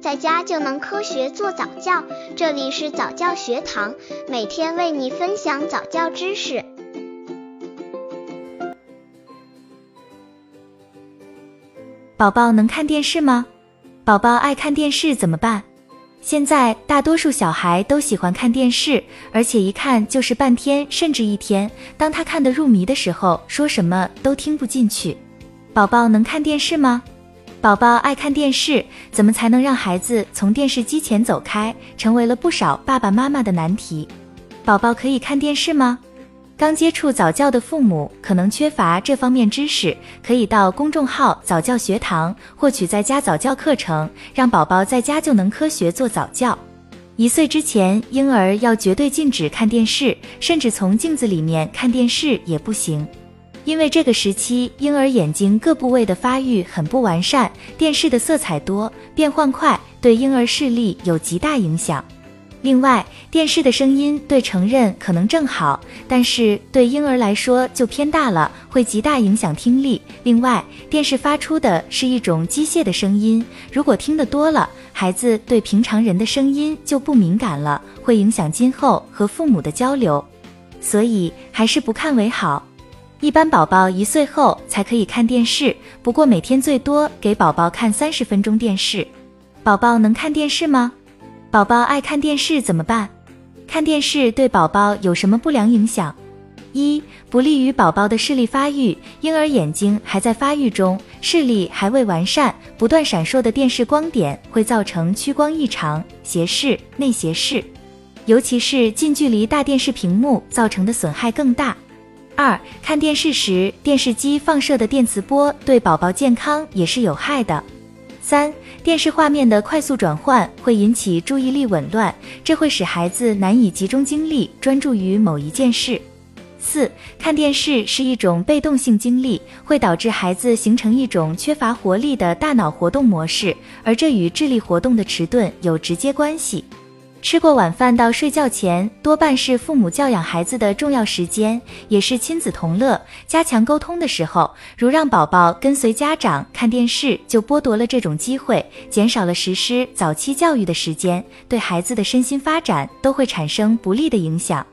在家就能科学做早教。这里是早教学堂，每天为你分享早教知识。宝宝能看电视吗？宝宝爱看电视怎么办？现在大多数小孩都喜欢看电视，而且一看就是半天甚至一天。当他看得入迷的时候，说什么都听不进去。宝宝能看电视吗？宝宝爱看电视，怎么才能让孩子从电视机前走开，成为了不少爸爸妈妈的难题。宝宝可以看电视吗？刚接触早教的父母可能缺乏这方面知识，可以到公众号早教学堂获取在家早教课程，让宝宝在家就能科学做早教。一岁之前，婴儿要绝对禁止看电视，甚至从镜子里面看电视也不行，因为这个时期婴儿眼睛各部位的发育很不完善，电视的色彩多，变换快，对婴儿视力有极大影响。另外，电视的声音对成人可能正好，但是对婴儿来说就偏大了，会极大影响听力。另外，电视发出的是一种机械的声音，如果听得多了，孩子对平常人的声音就不敏感了，会影响今后和父母的交流。所以还是不看为好。一般宝宝一岁后才可以看电视，不过每天最多给宝宝看三十分钟电视。宝宝能看电视吗？宝宝爱看电视怎么办？看电视对宝宝有什么不良影响？一、不利于宝宝的视力发育。婴儿眼睛还在发育中，视力还未完善，不断闪烁的电视光点会造成屈光异常、斜视、内斜视，尤其是近距离大电视屏幕造成的损害更大。二、看电视时，电视机放射的电磁波对宝宝健康也是有害的。三、电视画面的快速转换会引起注意力紊乱，这会使孩子难以集中精力专注于某一件事。四、看电视是一种被动性经历，会导致孩子形成一种缺乏活力的大脑活动模式，而这与智力活动的迟钝有直接关系。吃过晚饭到睡觉前，多半是父母教养孩子的重要时间，也是亲子同乐、加强沟通的时候。如让宝宝跟随家长看电视，就剥夺了这种机会，减少了实施早期教育的时间，对孩子的身心发展都会产生不利的影响。